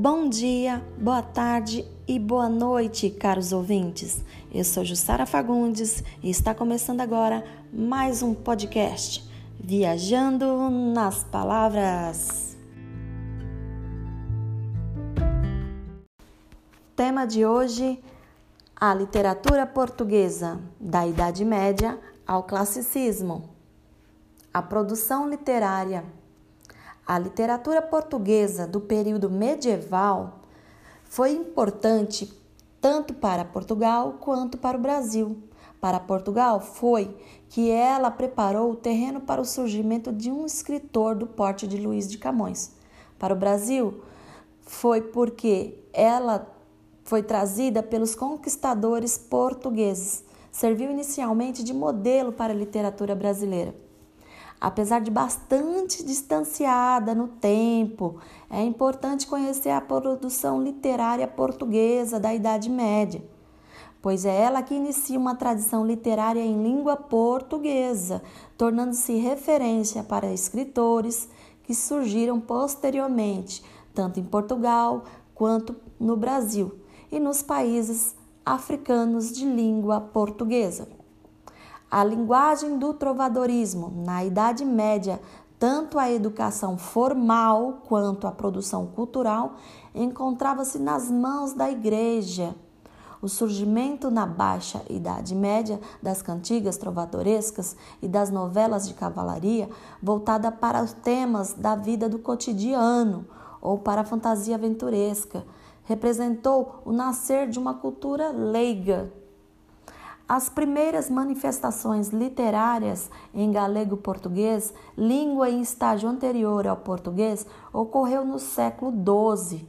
Bom dia, boa tarde e boa noite, caros ouvintes. Eu sou Jussara Fagundes e está começando agora mais um podcast Viajando nas Palavras. Tema de hoje: a literatura portuguesa, da Idade Média ao Classicismo. A produção literária. A literatura portuguesa do período medieval foi importante tanto para Portugal quanto para o Brasil. Para Portugal foi que ela preparou o terreno para o surgimento de um escritor do porte de Luís de Camões. Para o Brasil foi porque ela foi trazida pelos conquistadores portugueses. Serviu inicialmente de modelo para a literatura brasileira apesar de bastante distanciada no tempo, é importante conhecer a produção literária portuguesa da Idade Média, pois é ela que inicia uma tradição literária em língua portuguesa, tornando-se referência para escritores que surgiram posteriormente, tanto em Portugal quanto no Brasil e nos países africanos de língua portuguesa. A linguagem do trovadorismo na Idade Média, tanto a educação formal quanto a produção cultural, encontrava-se nas mãos da Igreja. O surgimento na Baixa Idade Média das cantigas trovadorescas e das novelas de cavalaria, voltada para os temas da vida do cotidiano ou para a fantasia aventuresca, representou o nascer de uma cultura leiga as primeiras manifestações literárias em galego-português, língua em estágio anterior ao português, ocorreu no século XII.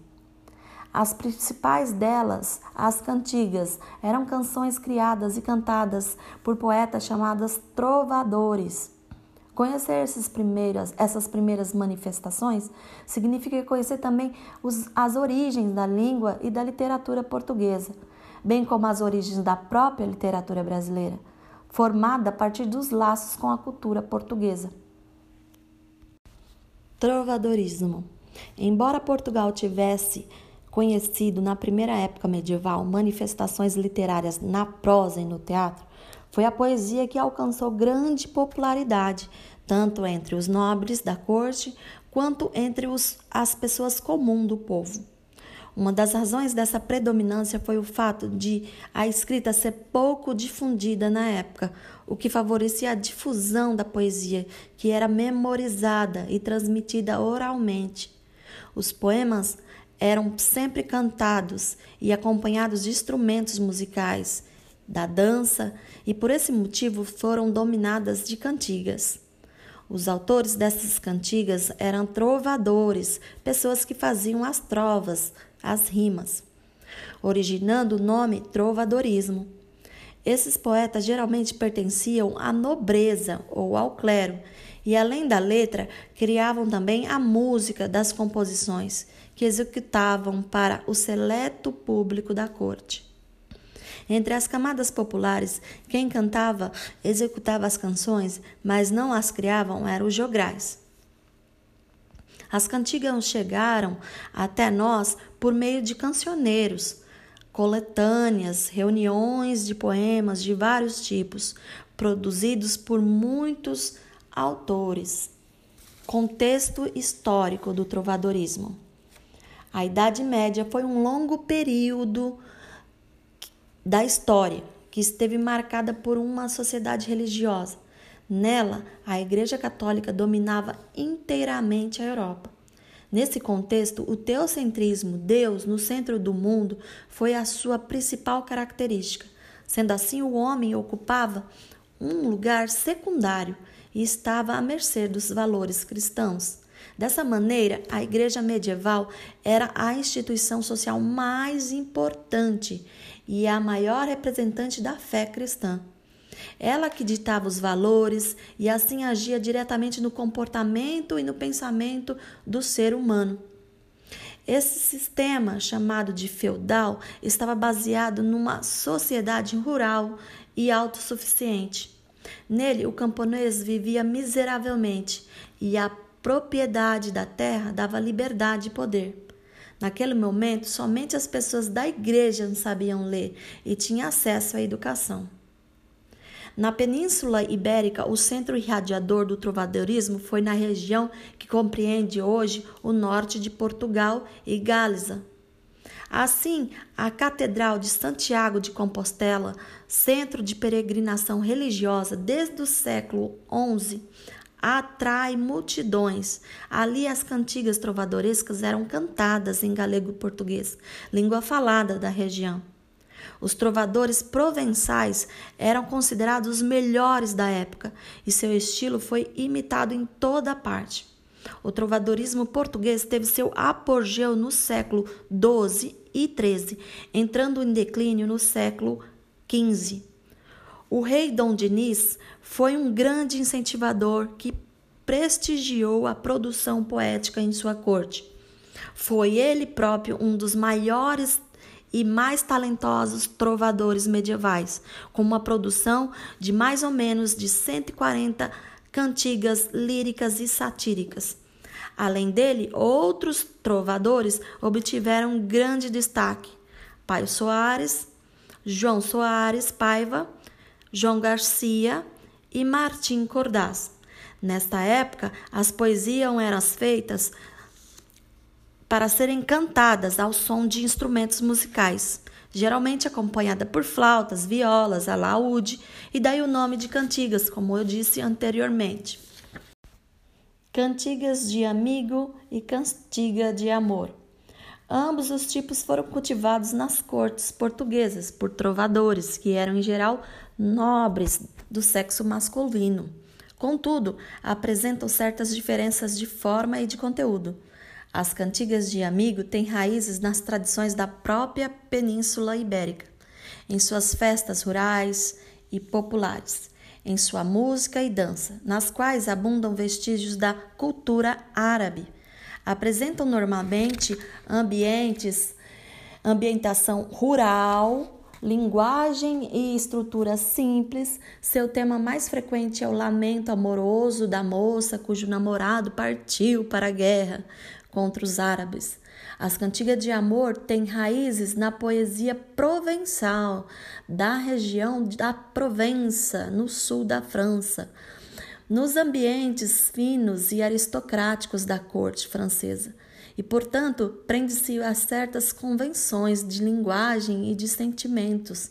As principais delas, as cantigas, eram canções criadas e cantadas por poetas chamadas trovadores. Conhecer essas primeiras, essas primeiras manifestações significa conhecer também os, as origens da língua e da literatura portuguesa bem como as origens da própria literatura brasileira, formada a partir dos laços com a cultura portuguesa. Trovadorismo. Embora Portugal tivesse conhecido na primeira época medieval manifestações literárias na prosa e no teatro, foi a poesia que alcançou grande popularidade, tanto entre os nobres da corte quanto entre os, as pessoas comuns do povo. Uma das razões dessa predominância foi o fato de a escrita ser pouco difundida na época, o que favorecia a difusão da poesia, que era memorizada e transmitida oralmente. Os poemas eram sempre cantados e acompanhados de instrumentos musicais, da dança, e por esse motivo foram dominadas de cantigas. Os autores dessas cantigas eram trovadores, pessoas que faziam as trovas, as rimas, originando o nome trovadorismo. Esses poetas geralmente pertenciam à nobreza ou ao clero, e além da letra, criavam também a música das composições que executavam para o seleto público da corte. Entre as camadas populares, quem cantava, executava as canções, mas não as criavam, eram os jograis. As cantigas chegaram até nós por meio de cancioneiros, coletâneas, reuniões de poemas de vários tipos, produzidos por muitos autores. Contexto histórico do trovadorismo. A Idade Média foi um longo período da história que esteve marcada por uma sociedade religiosa Nela, a Igreja Católica dominava inteiramente a Europa. Nesse contexto, o teocentrismo, Deus no centro do mundo, foi a sua principal característica. Sendo assim, o homem ocupava um lugar secundário e estava à mercê dos valores cristãos. Dessa maneira, a Igreja medieval era a instituição social mais importante e a maior representante da fé cristã. Ela que ditava os valores e assim agia diretamente no comportamento e no pensamento do ser humano. Esse sistema, chamado de feudal, estava baseado numa sociedade rural e autossuficiente. Nele, o camponês vivia miseravelmente e a propriedade da terra dava liberdade e poder. Naquele momento, somente as pessoas da igreja sabiam ler e tinham acesso à educação. Na Península Ibérica, o centro irradiador do trovadorismo foi na região que compreende hoje o norte de Portugal e Gáliza. Assim, a Catedral de Santiago de Compostela, centro de peregrinação religiosa desde o século XI, atrai multidões. Ali as cantigas trovadorescas eram cantadas em galego-português, língua falada da região. Os trovadores provençais eram considerados os melhores da época e seu estilo foi imitado em toda parte. O trovadorismo português teve seu apogeu no século XII e XIII, entrando em declínio no século XV. O rei Dom Diniz foi um grande incentivador que prestigiou a produção poética em sua corte. Foi ele próprio um dos maiores e mais talentosos trovadores medievais, com uma produção de mais ou menos de 140 cantigas líricas e satíricas. Além dele, outros trovadores obtiveram grande destaque: Paio Soares, João Soares Paiva, João Garcia e Martim Cordaz. Nesta época, as poesias eram feitas para serem cantadas ao som de instrumentos musicais, geralmente acompanhada por flautas, violas, alaúde, e daí o nome de cantigas, como eu disse anteriormente. Cantigas de amigo e cantiga de amor. Ambos os tipos foram cultivados nas cortes portuguesas por trovadores, que eram em geral nobres do sexo masculino. Contudo, apresentam certas diferenças de forma e de conteúdo. As cantigas de amigo têm raízes nas tradições da própria Península Ibérica, em suas festas rurais e populares, em sua música e dança, nas quais abundam vestígios da cultura árabe. Apresentam normalmente ambientes, ambientação rural, linguagem e estrutura simples. Seu tema mais frequente é o lamento amoroso da moça cujo namorado partiu para a guerra, contra os árabes. As cantigas de amor têm raízes na poesia provençal da região da Provença, no sul da França, nos ambientes finos e aristocráticos da corte francesa. E, portanto, prende-se a certas convenções de linguagem e de sentimentos.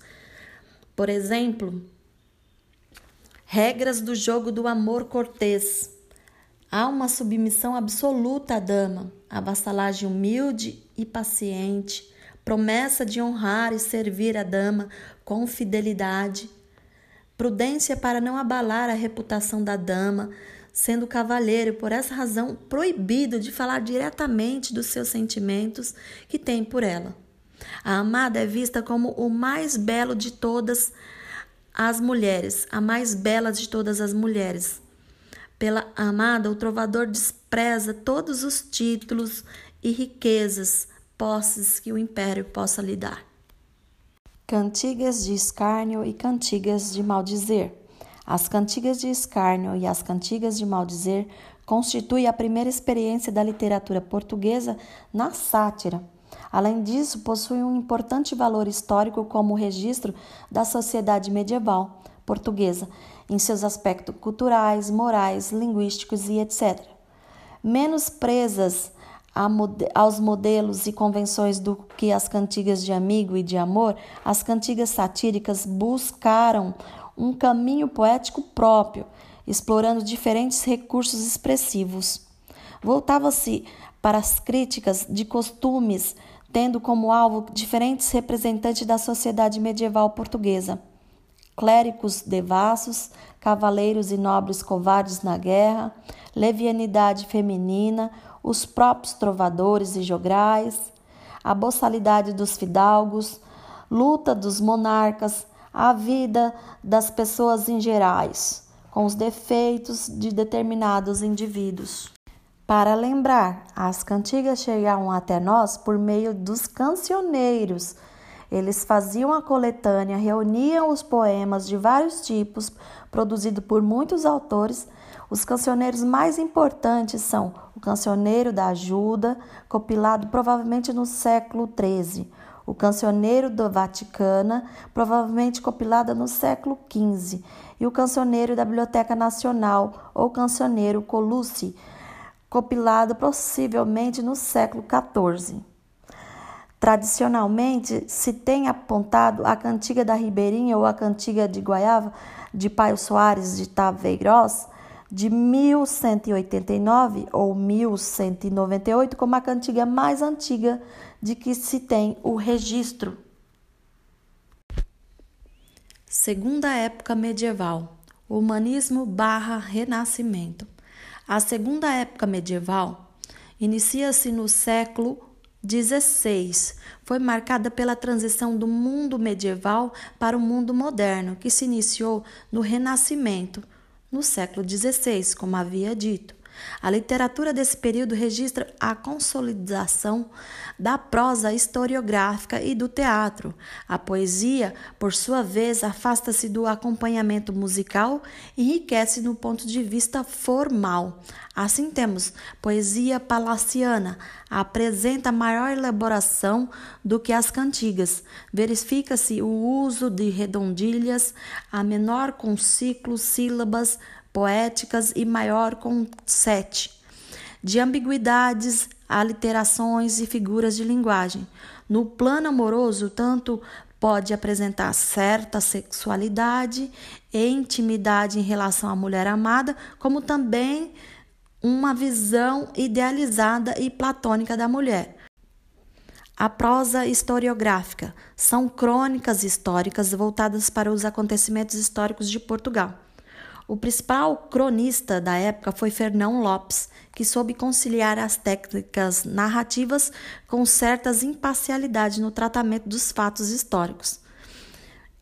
Por exemplo, regras do jogo do amor cortês Há uma submissão absoluta à dama, a vassalagem humilde e paciente, promessa de honrar e servir a dama com fidelidade, prudência para não abalar a reputação da dama, sendo cavalheiro, por essa razão, proibido de falar diretamente dos seus sentimentos que tem por ela. A amada é vista como o mais belo de todas as mulheres, a mais bela de todas as mulheres, pela amada, o trovador despreza todos os títulos e riquezas, posses que o império possa lhe dar. Cantigas de escárnio e cantigas de maldizer. As cantigas de escárnio e as cantigas de maldizer constituem a primeira experiência da literatura portuguesa na sátira. Além disso, possuem um importante valor histórico como registro da sociedade medieval portuguesa em seus aspectos culturais, morais, linguísticos e etc. Menos presas aos modelos e convenções do que as cantigas de amigo e de amor, as cantigas satíricas buscaram um caminho poético próprio, explorando diferentes recursos expressivos. Voltava-se para as críticas de costumes, tendo como alvo diferentes representantes da sociedade medieval portuguesa clérigos devassos, cavaleiros e nobres covardes na guerra, levianidade feminina, os próprios trovadores e jograis, a boçalidade dos fidalgos, luta dos monarcas, a vida das pessoas em gerais, com os defeitos de determinados indivíduos. Para lembrar, as cantigas chegavam até nós por meio dos cancioneiros Eles faziam a coletânea, reuniam os poemas de vários tipos, produzidos por muitos autores. Os cancioneiros mais importantes são o Cancioneiro da Ajuda, compilado provavelmente no século XIII, o Cancioneiro da Vaticana, provavelmente compilada no século XV, e o Cancioneiro da Biblioteca Nacional, ou Cancioneiro Colucci, compilado possivelmente no século XIV. Tradicionalmente, se tem apontado a cantiga da Ribeirinha ou a cantiga de Guaiava de Paio Soares de Taveiroz, de 1189 ou 1198 como a cantiga mais antiga de que se tem o registro. Segunda época medieval, humanismo barra renascimento. A segunda época medieval inicia-se no século 16 foi marcada pela transição do mundo medieval para o mundo moderno, que se iniciou no Renascimento, no século XVI, como havia dito. A literatura desse período registra a consolidação da prosa historiográfica e do teatro. A poesia, por sua vez, afasta-se do acompanhamento musical e enriquece no ponto de vista formal. Assim temos poesia palaciana, apresenta maior elaboração do que as cantigas. Verifica-se o uso de redondilhas, a menor com ciclos, sílabas, poéticas e maior com sete, de ambiguidades, aliterações e figuras de linguagem. No plano amoroso, tanto pode apresentar certa sexualidade e intimidade em relação à mulher amada, como também uma visão idealizada e platônica da mulher. A prosa historiográfica são crônicas históricas voltadas para os acontecimentos históricos de Portugal. O principal cronista da época foi Fernão Lopes, que soube conciliar as técnicas narrativas com certas imparcialidades no tratamento dos fatos históricos,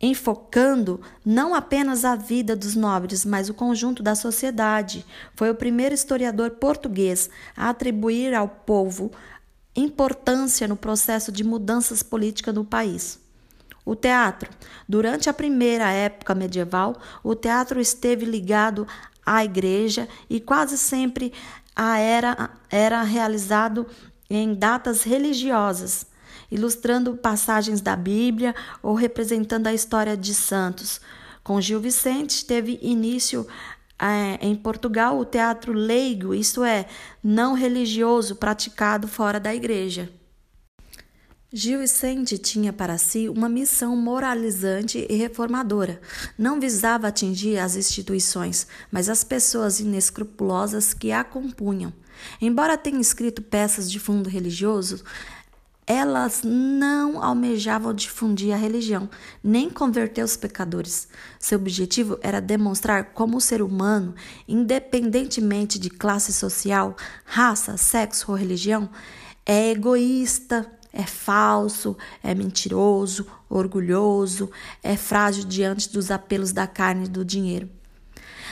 enfocando não apenas a vida dos nobres, mas o conjunto da sociedade. Foi o primeiro historiador português a atribuir ao povo importância no processo de mudanças políticas no país. O teatro. Durante a primeira época medieval, o teatro esteve ligado à igreja e quase sempre a era, era realizado em datas religiosas, ilustrando passagens da Bíblia ou representando a história de santos. Com Gil Vicente, teve início é, em Portugal o teatro leigo, isto é, não religioso, praticado fora da igreja. Gil Vicente tinha para si uma missão moralizante e reformadora. Não visava atingir as instituições, mas as pessoas inescrupulosas que a compunham. Embora tenha escrito peças de fundo religioso, elas não almejavam difundir a religião, nem converter os pecadores. Seu objetivo era demonstrar como o ser humano, independentemente de classe social, raça, sexo ou religião, é egoísta, é falso, é mentiroso, orgulhoso, é frágil diante dos apelos da carne e do dinheiro.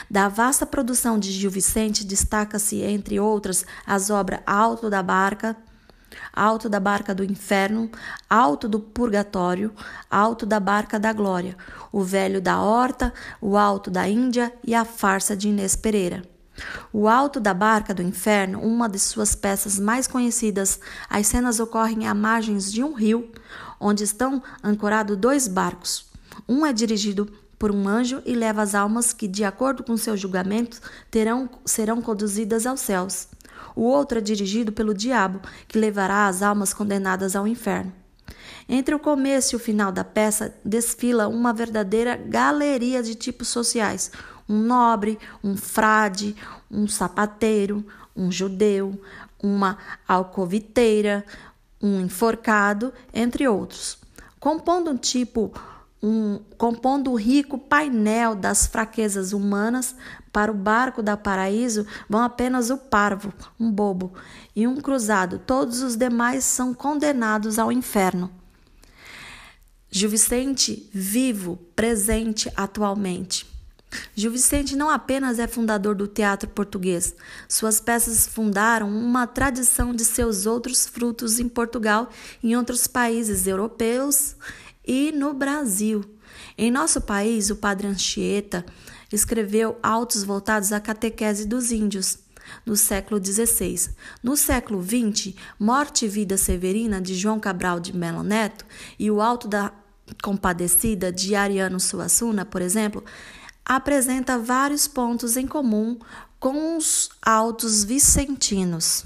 Da vasta produção de Gil Vicente, destaca-se, entre outras, as obras Alto da Barca, Alto da Barca do Inferno, Alto do Purgatório, Alto da Barca da Glória, O Velho da Horta, O Alto da Índia e A Farsa de Inês Pereira. O Alto da Barca do Inferno, uma de suas peças mais conhecidas, as cenas ocorrem à margens de um rio, onde estão ancorados dois barcos. Um é dirigido por um anjo e leva as almas que, de acordo com seu julgamento, terão, serão conduzidas aos céus. O outro é dirigido pelo diabo, que levará as almas condenadas ao inferno. Entre o começo e o final da peça desfila uma verdadeira galeria de tipos sociais, um nobre, um frade, um sapateiro, um judeu, uma alcoviteira, um enforcado, entre outros. Compondo um tipo um, compondo o rico painel das fraquezas humanas, para o barco da paraíso vão apenas o parvo, um bobo, e um cruzado. Todos os demais são condenados ao inferno. Gil Vicente, vivo, presente atualmente. Gil Vicente não apenas é fundador do teatro português, suas peças fundaram uma tradição de seus outros frutos em Portugal em outros países europeus e no Brasil. Em nosso país, o padre Anchieta escreveu autos voltados à catequese dos índios no século XVI. No século XX, Morte e Vida Severina, de João Cabral de Melo Neto, e o Alto da Compadecida, de Ariano Suassuna, por exemplo, apresenta vários pontos em comum com os autos vicentinos.